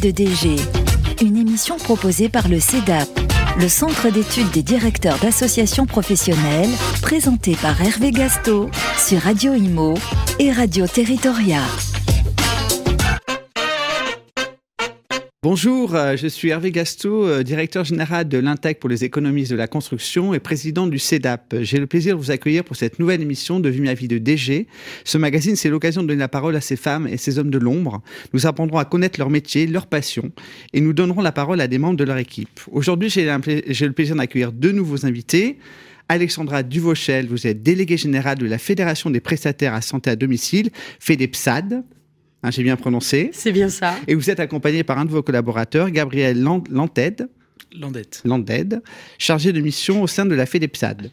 de DG, une émission proposée par le CEDAP, le Centre d'études des directeurs d'associations professionnelles, présenté par Hervé Gasto sur Radio Imo et Radio Territoria. Bonjour, euh, je suis Hervé Gasto, euh, directeur général de l'Intec pour les économistes de la construction et président du CEDAP. J'ai le plaisir de vous accueillir pour cette nouvelle émission de Vie ma vie de DG. Ce magazine, c'est l'occasion de donner la parole à ces femmes et ces hommes de l'ombre. Nous apprendrons à connaître leur métier, leur passion et nous donnerons la parole à des membres de leur équipe. Aujourd'hui, j'ai le plaisir d'accueillir deux nouveaux invités. Alexandra Duvauchel, vous êtes déléguée générale de la Fédération des prestataires à santé à domicile, FEDEPSAD. Hein, j'ai bien prononcé. C'est bien ça. Et vous êtes accompagné par un de vos collaborateurs, Gabriel Lanted. Landette. Landed, chargé de mission au sein de la FEDEPSAD.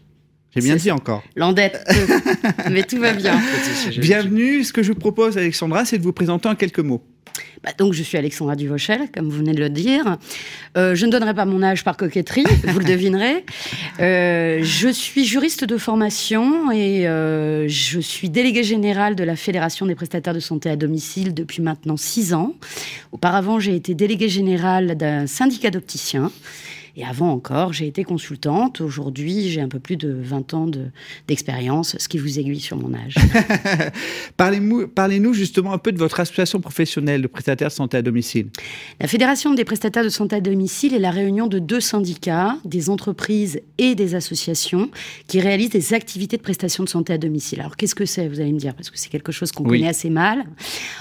J'ai bien dit encore. Landette, mais tout va bien. Bienvenue. Ce que je vous propose, Alexandra, c'est de vous présenter en quelques mots. Bah, donc, je suis Alexandra Duvauchel, comme vous venez de le dire. Euh, je ne donnerai pas mon âge par coquetterie, vous le devinerez. Euh, je suis juriste de formation et euh, je suis déléguée générale de la Fédération des prestataires de santé à domicile depuis maintenant six ans. Auparavant, j'ai été déléguée générale d'un syndicat d'opticiens. Et avant encore, j'ai été consultante. Aujourd'hui, j'ai un peu plus de 20 ans d'expérience, ce qui vous aiguille sur mon âge. Parlez-nous justement un peu de votre association professionnelle de prestataires de santé à domicile. La Fédération des prestataires de santé à domicile est la réunion de deux syndicats, des entreprises et des associations qui réalisent des activités de prestation de santé à domicile. Alors qu'est-ce que c'est, vous allez me dire, parce que c'est quelque chose qu'on connaît assez mal.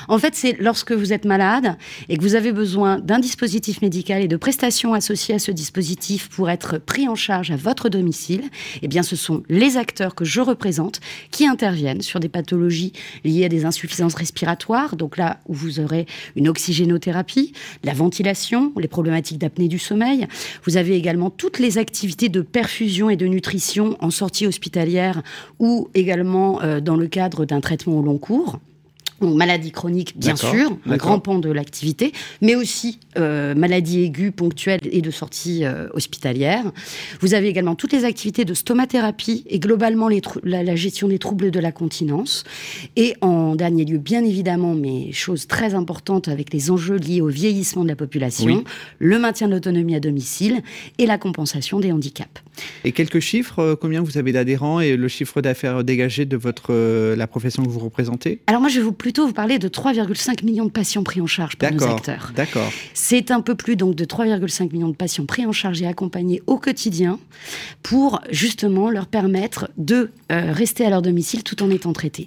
En fait, c'est lorsque vous êtes malade et que vous avez besoin d'un dispositif médical et de prestations associées à ce dispositif pour être pris en charge à votre domicile, eh bien, ce sont les acteurs que je représente qui interviennent sur des pathologies liées à des insuffisances respiratoires. Donc là où vous aurez une oxygénothérapie, la ventilation, les problématiques d'apnée du sommeil. Vous avez également toutes les activités de perfusion et de nutrition en sortie hospitalière ou également euh, dans le cadre d'un traitement au long cours maladie chronique, bien sûr, un grand pan de l'activité, mais aussi euh, maladie aiguë, ponctuelle et de sortie euh, hospitalière. Vous avez également toutes les activités de stomathérapie et globalement les la, la, gestion des troubles de la continence. Et en dernier lieu, bien évidemment, mais chose très importante avec les enjeux liés au vieillissement de la population, le maintien de l'autonomie à domicile et la compensation des handicaps. Et quelques chiffres, euh, combien vous avez d'adhérents et le chiffre d'affaires dégagé de votre, la profession que vous représentez? Alors moi, je vais vous plutôt vous parler de 3,5 millions de patients pris en charge par nos acteurs. D'accord. C'est un peu plus donc de 3,5 millions de patients pris en charge et accompagnés au quotidien pour justement leur permettre de euh, rester à leur domicile tout en étant traités.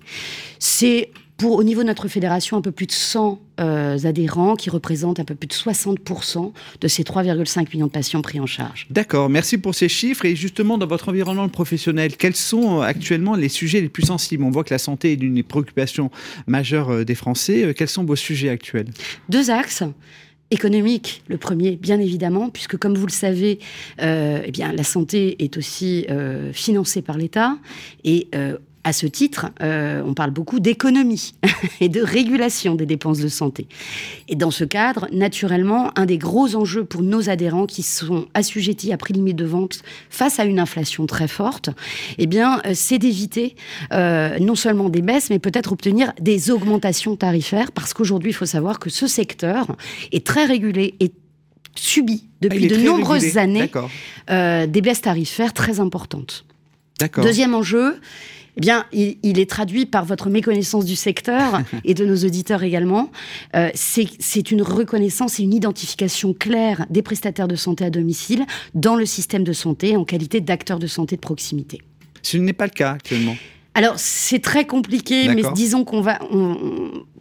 C'est pour, au niveau de notre fédération, un peu plus de 100 euh, adhérents qui représentent un peu plus de 60% de ces 3,5 millions de patients pris en charge. D'accord, merci pour ces chiffres. Et justement, dans votre environnement professionnel, quels sont euh, actuellement les sujets les plus sensibles? On voit que la santé est l'une des préoccupations majeures euh, des Français. Quels sont vos sujets actuels? Deux axes économique, le premier, bien évidemment, puisque comme vous le savez, eh bien, la santé est aussi financée par l'État et à ce titre, euh, on parle beaucoup d'économie et de régulation des dépenses de santé. Et dans ce cadre, naturellement, un des gros enjeux pour nos adhérents qui sont assujettis à prix limite de vente face à une inflation très forte, eh bien, euh, c'est d'éviter euh, non seulement des baisses, mais peut-être obtenir des augmentations tarifaires, parce qu'aujourd'hui, il faut savoir que ce secteur est très régulé et subit depuis ah, de nombreuses années des baisses tarifaires très importantes. Deuxième enjeu, eh bien, il, est traduit par votre méconnaissance du secteur et de nos auditeurs également. Euh, c'est une reconnaissance et une identification claire des prestataires de santé à domicile dans le système de santé en qualité d'acteurs de santé de proximité. Ce n'est pas le cas actuellement. Alors, c'est très compliqué, mais disons qu'on va,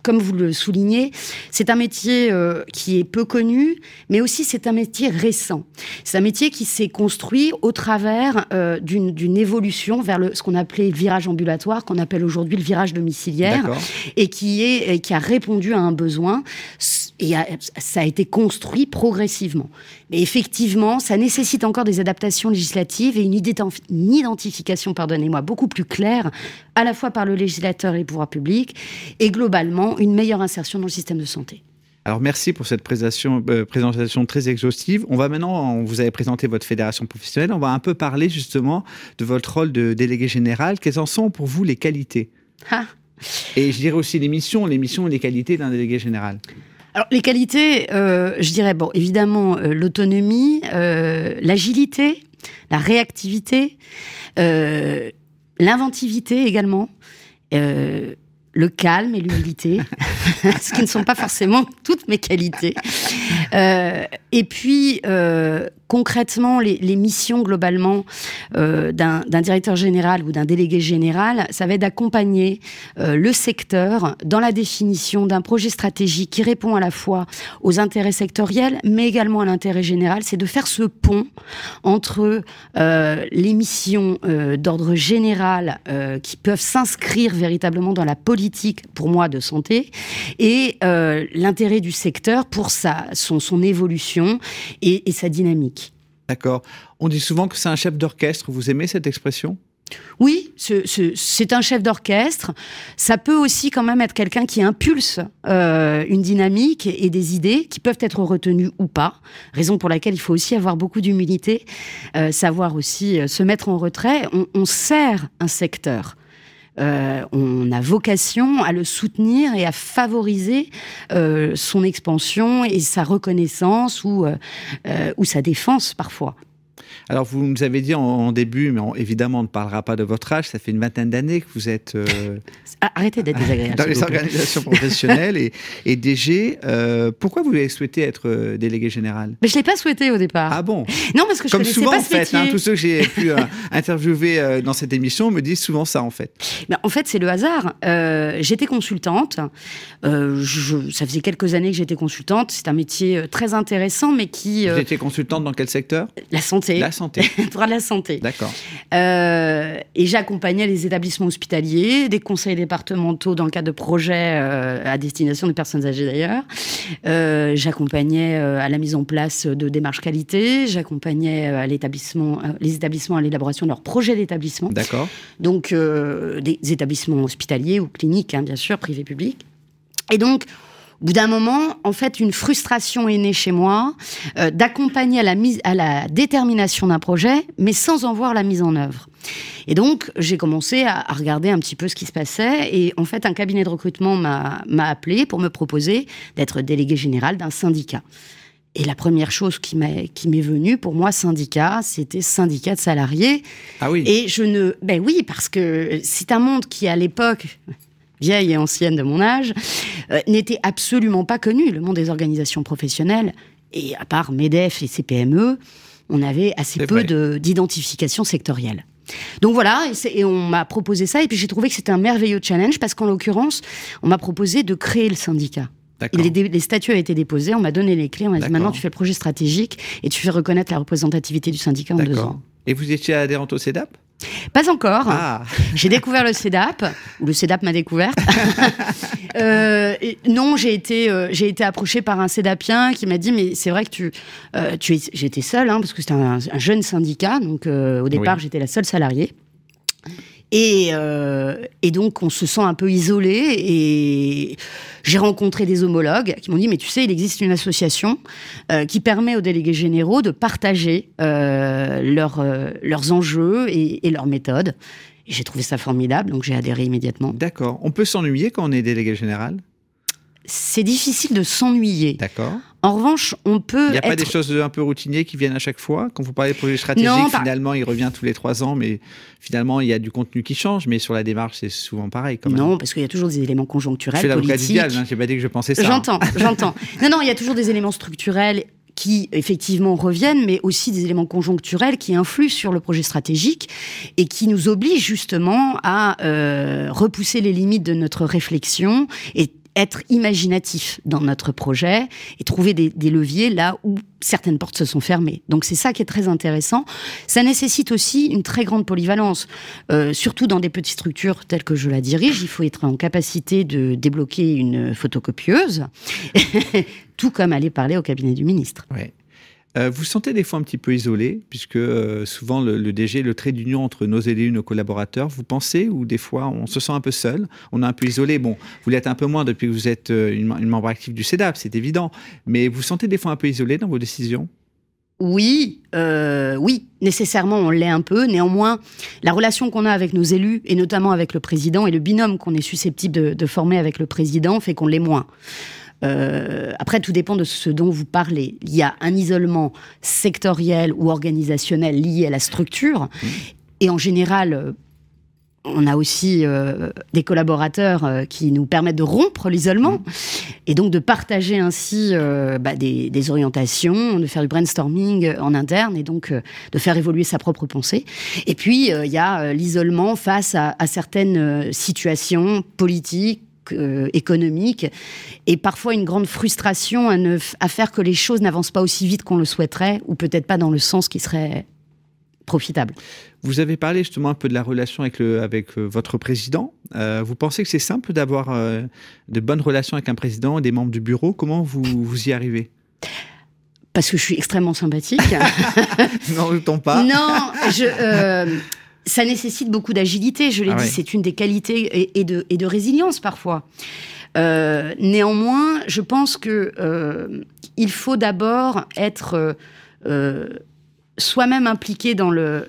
comme vous le soulignez, c'est un métier euh, qui est peu connu, mais aussi c'est un métier récent. C'est un métier qui s'est construit au travers euh, d'une évolution vers le, ce qu'on appelait le virage ambulatoire, qu'on appelle aujourd'hui le virage domiciliaire, et qui, est, qui a répondu à un besoin, et ça a été construit progressivement. Mais effectivement, ça nécessite encore des adaptations législatives et une, une identification, pardonnez-moi, beaucoup plus claire, à la fois par le législateur et les pouvoirs publics, et globalement une meilleure insertion dans le système de santé. Alors merci pour cette présentation, euh, présentation très exhaustive. On va maintenant, vous avez présenté votre fédération professionnelle, on va un peu parler justement de votre rôle de délégué général. Quelles en sont pour vous les qualités? Ah. Et je dirais aussi les missions, les missions et les qualités d'un délégué général. Alors, les qualités, je dirais, bon, évidemment, l'autonomie, l'agilité, la réactivité, l'inventivité également le calme et l'humilité, ce qui ne sont pas forcément toutes mes qualités. Euh, et puis, euh, concrètement, les, missions globalement euh, d'un directeur général ou d'un délégué général, ça va être d'accompagner le secteur dans la définition d'un projet stratégique qui répond à la fois aux intérêts sectoriels, mais également à l'intérêt général. C'est de faire ce pont entre les missions d'ordre général qui peuvent s'inscrire véritablement dans la politique, pour moi, de santé, et l'intérêt du secteur pour sa, son, son évolution et sa dynamique. D'accord. On dit souvent que c'est un chef d'orchestre. Vous aimez cette expression? Oui, c'est un chef d'orchestre. Ça peut aussi quand même être quelqu'un qui impulse euh, une dynamique et des idées qui peuvent être retenues ou pas. Raison pour laquelle il faut aussi avoir beaucoup d'humilité, euh, savoir aussi euh, se mettre en retrait. On, sert un secteur. On a vocation à le soutenir et à favoriser son expansion et sa reconnaissance ou, ou sa défense parfois. Alors, vous nous avez dit en, début, mais évidemment, on ne parlera pas de votre âge, ça fait une vingtaine d'années que vous êtes. Euh, arrêtez d'être désagréable. Dans les organisations professionnelles et, et, DG. Euh, pourquoi vous avez souhaité être euh, délégué général? Mais Je ne l'ai pas souhaité au départ. Ah bon? Non, parce que je Comme souvent, pas en fait, hein, tous ceux que j'ai pu interviewer dans cette émission me disent souvent ça, en fait. Mais en fait, c'est le hasard. j'étais consultante. Je, ça faisait quelques années que j'étais consultante. C'est un métier très intéressant, mais qui. Vous étiez consultante dans quel secteur? La santé. La santé. droit de la santé. D'accord. Euh, et j'accompagnais les établissements hospitaliers, des conseils départementaux dans le cadre de projets euh, à destination des personnes âgées d'ailleurs. Euh, j'accompagnais à la mise en place de démarches qualité. J'accompagnais l'établissement, les établissements à l'élaboration de leurs projets d'établissement. D'accord. Donc des établissements hospitaliers ou cliniques, hein, bien sûr, privés publics. Et donc, au bout d'un moment, en fait, une frustration est née chez moi euh, d'accompagner à la mise, à la détermination d'un projet, mais sans en voir la mise en œuvre. Et donc, j'ai commencé à, regarder un petit peu ce qui se passait. Et en fait, un cabinet de recrutement m'a appelé pour me proposer d'être délégué général d'un syndicat. Et la première chose qui m'est venue, pour moi, syndicat, c'était syndicat de salariés. Ah oui. Et je ne. Ben oui, parce que c'est un monde qui, à l'époque, vieille et ancienne de mon âge, euh, n'était absolument pas connu. Le monde des organisations professionnelles, et à part MEDEF et CPME, on avait assez peu d'identification sectorielle. Donc voilà, et, on m'a proposé ça, et puis j'ai trouvé que c'était un merveilleux challenge, parce qu'en l'occurrence, on m'a proposé de créer le syndicat. Les, les, statuts avaient été déposés, on m'a donné les clés, on m'a dit maintenant tu fais le projet stratégique et tu fais reconnaître la représentativité du syndicat en deux ans. Et vous étiez adhérente au CEDAP pas encore. Ah. J'ai découvert le CEDAP, ou le CEDAP m'a découverte. euh, non, j'ai été, euh, j'ai été approchée par un CEDAPien qui m'a dit Mais c'est vrai que tu. Euh, tu es... J'étais seule, hein, parce que c'était un, jeune syndicat, donc au départ, j'étais la seule salariée. Et, euh, et, donc, on se sent un peu isolé. Et j'ai rencontré des homologues qui m'ont dit, mais tu sais, il existe une association euh, qui permet aux délégués généraux de partager euh, euh leurs enjeux et, et leurs méthodes. Et j'ai trouvé ça formidable, donc j'ai adhéré immédiatement. D'accord. On peut s'ennuyer quand on est délégué général? C'est difficile de s'ennuyer. D'accord. En revanche, on peut. Il n'y a pas des choses un peu routinières qui viennent à chaque fois Quand vous parlez de projet stratégique, finalement, il revient tous les trois ans, mais finalement, il y a du contenu qui change. Mais sur la démarche, c'est souvent pareil. Quand même. Non, parce qu'il y a toujours des éléments conjoncturels. Je fais l'avocat du diable, hein, j'ai pas dit que je pensais ça. J'entends, j'entends. Non, non, il y a toujours des éléments structurels qui effectivement reviennent, mais aussi des éléments conjoncturels qui influent sur le projet stratégique et qui nous obligent justement à euh, repousser les limites de notre réflexion et être imaginatif dans notre projet et trouver des, leviers là où certaines portes se sont fermées. Donc c'est ça qui est très intéressant. Ça nécessite aussi une très grande polyvalence, euh, surtout dans des petites structures telles que je la dirige. Il faut être en capacité de débloquer une photocopieuse, tout comme aller parler au cabinet du ministre. Ouais. Euh, vous sentez des fois un petit peu isolé, puisque euh, souvent le, DG, le trait d'union entre nos élus, nos collaborateurs, vous pensez, ou des fois on se sent un peu seul, on est un peu isolé. Bon, vous l'êtes un peu moins depuis que vous êtes euh, une, membre active du CEDAP, c'est évident, mais vous sentez des fois un peu isolé dans vos décisions? Oui, oui, nécessairement on l'est un peu. Néanmoins, la relation qu'on a avec nos élus, et notamment avec le président, et le binôme qu'on est susceptible de former avec le président, fait qu'on l'est moins. Après, tout dépend de ce dont vous parlez. Il y a un isolement sectoriel ou organisationnel lié à la structure. Mmh. Et en général, on a aussi euh, des collaborateurs euh, qui nous permettent de rompre l'isolement mmh. et donc de partager ainsi euh, bah, des, orientations, de faire du brainstorming en interne et donc de faire évoluer sa propre pensée. Et puis, il y a l'isolement face à, certaines situations politiques, économiques et parfois une grande frustration à, à faire que les choses n'avancent pas aussi vite qu'on le souhaiterait ou peut-être pas dans le sens qui serait profitable. Vous avez parlé justement un peu de la relation avec, le, avec euh, votre président. Euh, vous pensez que c'est simple d'avoir euh, de bonnes relations avec un président et des membres du bureau? Comment vous, vous y arrivez? Parce que je suis extrêmement sympathique. N'en doutons pas. Non, je, ça nécessite beaucoup d'agilité. Je l'ai ah dit, c'est une des qualités et, de, et de résilience parfois. néanmoins, je pense que il faut d'abord être soi-même impliqué dans le,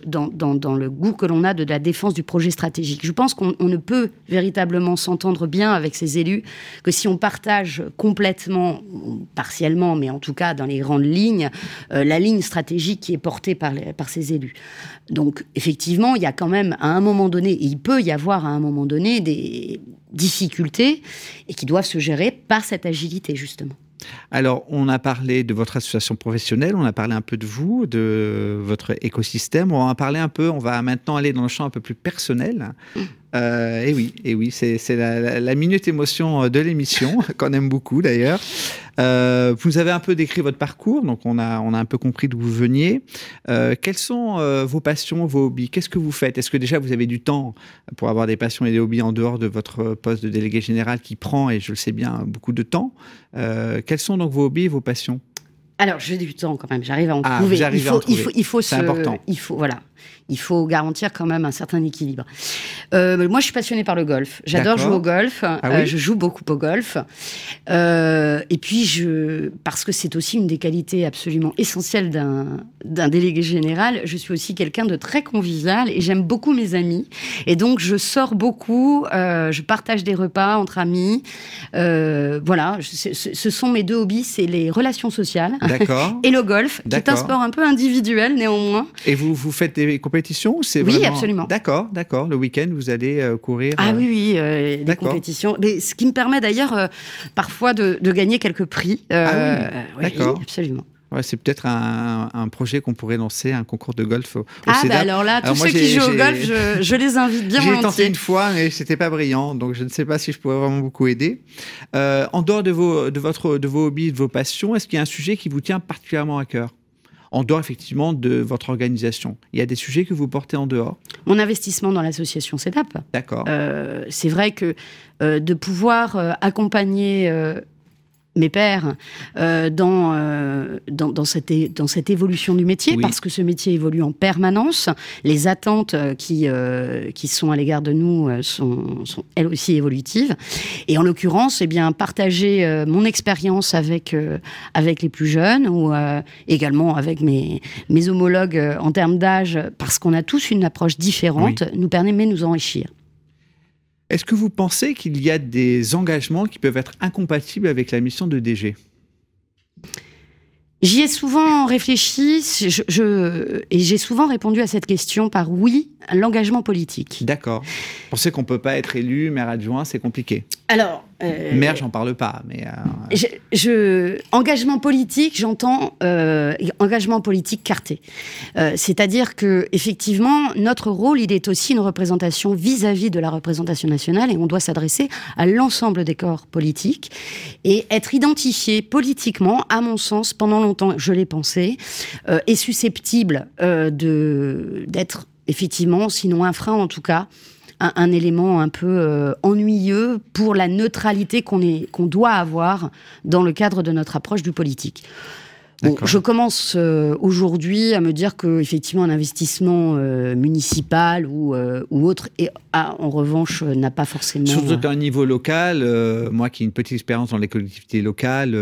goût que l'on a de la défense du projet stratégique. Je pense qu'on ne peut véritablement s'entendre bien avec ces élus que si on partage complètement, partiellement, mais en tout cas dans les grandes lignes, euh, la ligne stratégique qui est portée par, par ces élus. Donc effectivement, il y a quand même à un moment donné, il peut y avoir à un moment donné des difficultés et qui doivent se gérer par cette agilité justement. Alors, on a parlé de votre association professionnelle, on a parlé un peu de vous, de votre écosystème, on va un peu, on va maintenant aller dans le champ un peu plus personnel. Euh, et oui, et oui, c'est la, minute émotion euh, de l'émission qu'on aime beaucoup d'ailleurs. Euh, vous avez un peu décrit votre parcours, donc on a on a un peu compris d'où vous veniez. quelles sont vos passions, vos hobbies? Qu'est-ce que vous faites? Est-ce que déjà vous avez du temps pour avoir des passions et des hobbies en dehors de votre poste de délégué général qui prend, et je le sais bien, beaucoup de temps? Quels sont donc vos hobbies et vos passions? Alors, j'ai du temps quand même, j'arrive à en ah, trouver. Il faut, il faut, il faut, c'est important. Il faut, voilà, il faut garantir quand même un certain équilibre. Euh, moi, je suis passionnée par le golf. J'adore jouer au golf. Ah euh, je joue beaucoup au golf. Euh, et puis, je, parce que c'est aussi une des qualités absolument essentielles d'un délégué général, je suis aussi quelqu'un de très convivial et j'aime beaucoup mes amis. Et donc, je sors beaucoup. je partage des repas entre amis. voilà, ce sont mes deux hobbies, c'est les relations sociales et le golf, qui est un sport un peu individuel néanmoins. Et vous, vous faites des compétitions c'est Oui, absolument. D'accord, d'accord. Le week-end, vous allez euh, courir Ah oui, oui, euh, des compétitions. Mais ce qui me permet d'ailleurs euh, parfois de, gagner quelques prix. ah oui, d'accord. absolument. Ouais, c'est peut-être un, projet qu'on pourrait lancer, un concours de golf au, Ah, bah alors là, tous ceux qui jouent au golf, je, les invite bien J'ai tenté une fois, mais c'était pas brillant, donc je ne sais pas si je pourrais vraiment beaucoup aider. en dehors de vos, de, votre, de vos hobbies, de vos passions, est-ce qu'il y a un sujet qui vous tient particulièrement à cœur? En dehors effectivement de votre organisation Il y a des sujets que vous portez en dehors? Mon investissement dans l'association CEDAP. D'accord. Euh, c'est vrai que euh, de pouvoir euh, accompagner mes pères euh, dans, euh, dans, dans, cette, dans cette évolution du métier, parce que ce métier évolue en permanence. Les attentes euh, qui, qui sont à l'égard de nous sont, sont, elles aussi évolutives. Et en l'occurrence, eh bien, partager mon expérience avec, avec les plus jeunes ou également avec mes, mes homologues en termes d'âge, parce qu'on a tous une approche différente, nous permet de nous enrichir. Est-ce que vous pensez qu'il y a des engagements qui peuvent être incompatibles avec la mission de DG J'y ai souvent réfléchi je, et j'ai souvent répondu à cette question par oui, l'engagement politique. D'accord. Vous pensez qu'on ne peut pas être élu maire adjoint, c'est compliqué? Alors, euh, Maire, j'en parle pas, mais. Euh, je, engagement politique, j'entends euh, engagement politique carté. C'est-à-dire que effectivement, notre rôle, il est aussi une représentation vis-à-vis de la représentation nationale, et on doit s'adresser à l'ensemble des corps politiques et être identifié politiquement, à mon sens, pendant longtemps, je l'ai pensé, est susceptible de d'être effectivement, sinon un frein en tout cas, un, élément un peu euh, ennuyeux pour la neutralité qu'on qu'on doit avoir dans le cadre de notre approche du politique. Bon, je commence euh, aujourd'hui à me dire que effectivement un investissement euh, municipal ou, euh, ou autre, et, en revanche, n'a pas forcément. Surtout qu'à un niveau local, moi qui ai une petite expérience dans les collectivités locales,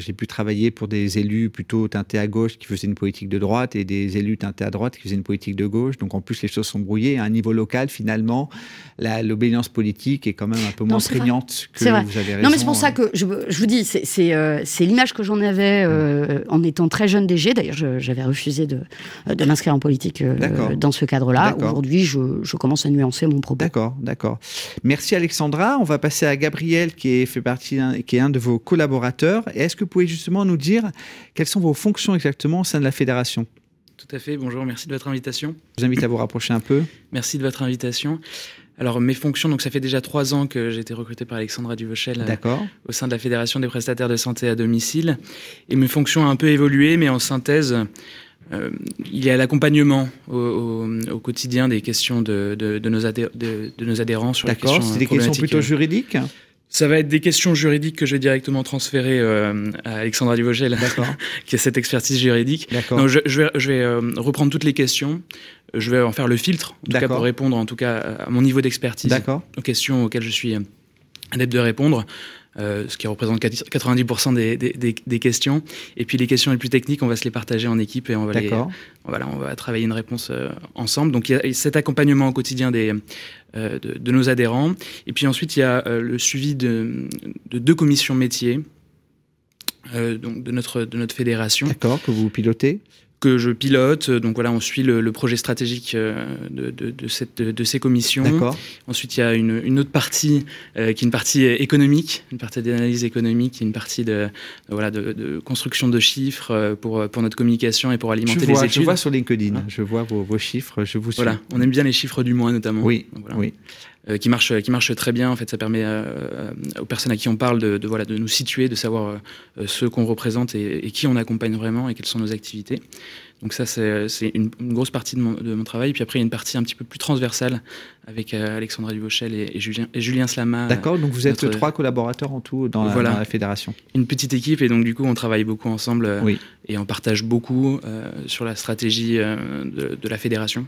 j'ai pu travailler pour des élus plutôt teintés à gauche qui faisaient une politique de droite et des élus teintés à droite qui faisaient une politique de gauche. Donc en plus, les choses sont brouillées. À un niveau local, finalement, l'obédience politique est quand même un peu moins prégnante que vous avez raison. Non, mais c'est pour ça que je, je vous dis, c'est l'image que j'en avais en en étant très jeune DG. D'ailleurs, j'avais refusé de, de m'inscrire en politique euh, dans ce cadre-là. Aujourd'hui, je, commence à nuancer mon propos. D'accord, d'accord. Merci Alexandra. On va passer à Gabriel, qui est, fait partie, qui est un de vos collaborateurs. Est-ce que vous pouvez justement nous dire quelles sont vos fonctions exactement au sein de la fédération? Tout à fait, bonjour, merci de votre invitation. Je vous invite à vous rapprocher un peu. Merci de votre invitation. Alors mes fonctions, donc ça fait déjà trois ans que j'ai été recruté par Alexandra Duvauchel euh, au sein de la Fédération des prestataires de santé à domicile. Et mes fonctions ont un peu évolué, mais en synthèse, euh, il y a l'accompagnement au, quotidien des questions de, nos, de, nos, adhérents sur les questions c'est des questions plutôt juridiques ça va être des questions juridiques que je vais directement transférer euh, à Alexandra Duvogel, qui a cette expertise juridique. Donc je, je, vais, je vais euh, reprendre toutes les questions. Je vais en faire le filtre, en tout cas pour répondre, en tout cas à mon niveau d'expertise, aux questions auxquelles je suis adepte de répondre. Euh, ce qui représente 90% des, des, des, questions. Et puis les questions les plus techniques, on va se les partager en équipe et on va, les, voilà, on va travailler une réponse euh, ensemble. Donc il y a cet accompagnement au quotidien des, euh, de, de, nos adhérents. Et puis ensuite, il y a le suivi de, de deux commissions métiers. donc de notre, de notre fédération. D'accord, que vous pilotez que je pilote. Donc voilà, on suit le, projet stratégique euh, de, de, cette, de, ces commissions. Ensuite, il y a une, une autre partie euh, qui est une partie économique, une partie d'analyse économique, une partie de, voilà, de, construction de chiffres euh, pour, pour notre communication et pour alimenter les études. Je vois sur LinkedIn, hein je vois vos, vos, chiffres, je vous suis. Voilà, on aime bien les chiffres du mois notamment. Oui, oui. Euh, qui marche qui marche très bien. En fait, ça permet euh, aux personnes à qui on parle de, de voilà de nous situer, de savoir euh, ce qu'on représente et, qui on accompagne vraiment et quelles sont nos activités. Donc ça, c'est une, une, grosse partie de mon, de mon, travail. Puis après, il y a une partie un petit peu plus transversale avec Alexandra Duvauchel et, et, Julien, et Julien Slama. D'accord, donc vous êtes trois collaborateurs en tout dans la, dans la, fédération. Une petite équipe et donc du coup, on travaille beaucoup ensemble oui. et on partage beaucoup sur la stratégie de, de la fédération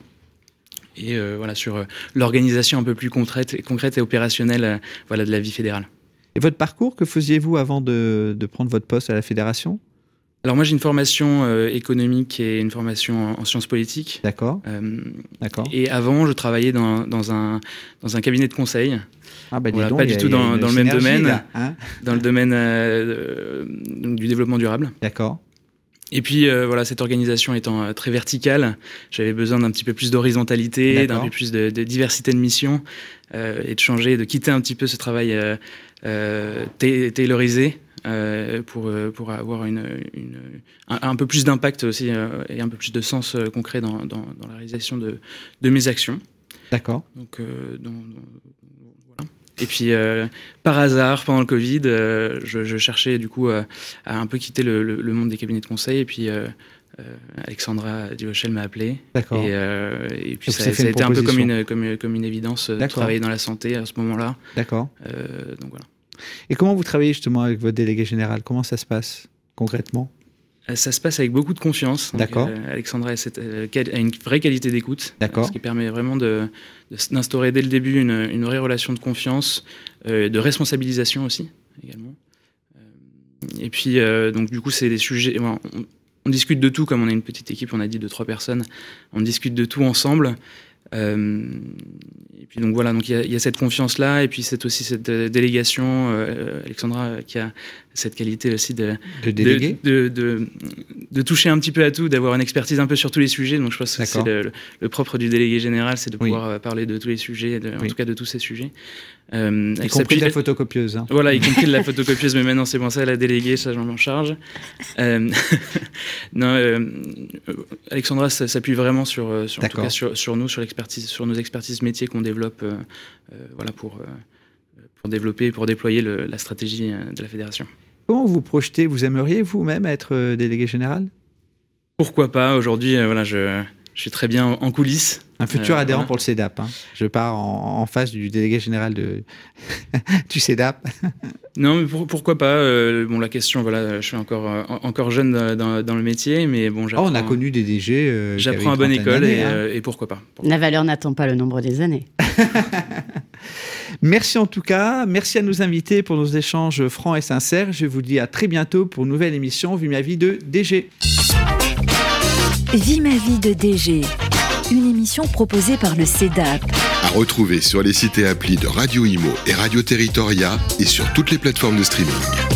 et euh, voilà, sur euh, l'organisation un peu plus concrète, concrète et opérationnelle euh, voilà, de la vie fédérale. Et votre parcours, que faisiez-vous avant de, de, prendre votre poste à la fédération? Alors moi j'ai une formation économique et une formation en, sciences politiques. D'accord. D'accord. Et avant je travaillais dans, dans, un, dans un cabinet de conseil. Ah bah voilà, donc, pas du tout dans, dans le même domaine, hein? Dans le domaine euh, du développement durable. D'accord. Et puis euh, voilà, cette organisation étant euh, très verticale, j'avais besoin d'un petit peu plus d'horizontalité, d'un peu plus de, de, diversité de missions euh, et de changer, de quitter un petit peu ce travail euh, taylorisé pour, pour avoir une, une un, un, peu plus d'impact aussi et un peu plus de sens concret dans, dans, dans, la réalisation de, de mes actions. D'accord. Donc, dans, et puis, euh, par hasard, pendant le Covid, euh, je, je, cherchais du coup à un peu quitter le, le, monde des cabinets de conseil. Et puis, euh, Alexandra Divochel m'a appelé. D'accord. Et, et, puis, ça, ça a été un peu comme une, comme, comme une évidence de travailler dans la santé à ce moment-là. D'accord. donc voilà. Et comment vous travaillez justement avec votre délégué général? Comment ça se passe concrètement? euh, ça se passe avec beaucoup de confiance. D'accord. Euh, Alexandra a, cette, euh, a, une vraie qualité d'écoute. D'accord. Ce qui permet vraiment d'instaurer dès le début une, une, vraie relation de confiance, euh, de responsabilisation aussi, également. Euh, et puis, euh, donc, du coup, c'est des sujets. on, on, discute de tout, comme on est une petite équipe, on a dit de trois personnes. On discute de tout ensemble. Euh, et puis donc voilà, donc il y, y, a cette confiance là, et puis c'est aussi cette délégation, euh, Alexandra qui a cette qualité aussi de, de, de, de, de, de toucher un petit peu à tout, d'avoir une expertise un peu sur tous les sujets. Donc je pense que c'est le, le, propre du délégué général, c'est de pouvoir oui. parler de tous les sujets, de, oui. en tout cas de tous ces sujets. Euh, y compris de la photocopieuse. Hein. Voilà, y compris de la photocopieuse, mais maintenant c'est bon, ça, la déléguée, ça j'en charge. Euh, non, euh, Alexandra s'appuie vraiment sur, euh, sur, en tout cas sur, sur nous, sur l'expertise, sur nos expertises métiers qu'on développe, euh, euh, voilà, pour, pour développer, pour déployer le, la stratégie de la fédération. Comment vous projetez? Vous aimeriez vous-même être délégué général? Pourquoi pas? Aujourd'hui, voilà, je Je suis très bien en coulisses. Un futur adhérent pour le CEDAP. Hein. Je pars en, face du délégué général de... du CEDAP. non, mais pourquoi pas? Bon, la question, voilà, je suis encore, encore jeune dans, le métier, mais bon, oh, on a connu des DG. j'apprends à bonne école hein. et, pourquoi pas. La valeur n'attend pas le nombre des années. Merci en tout cas. Merci à nos invités pour nos échanges francs et sincères. Je vous dis à très bientôt pour une nouvelle émission Vie ma vie de DG. Vie ma vie de DG. Une émission proposée par le CEDAP. À retrouver sur les sites et applis de Radio Imo et Radio Territoria et sur toutes les plateformes de streaming.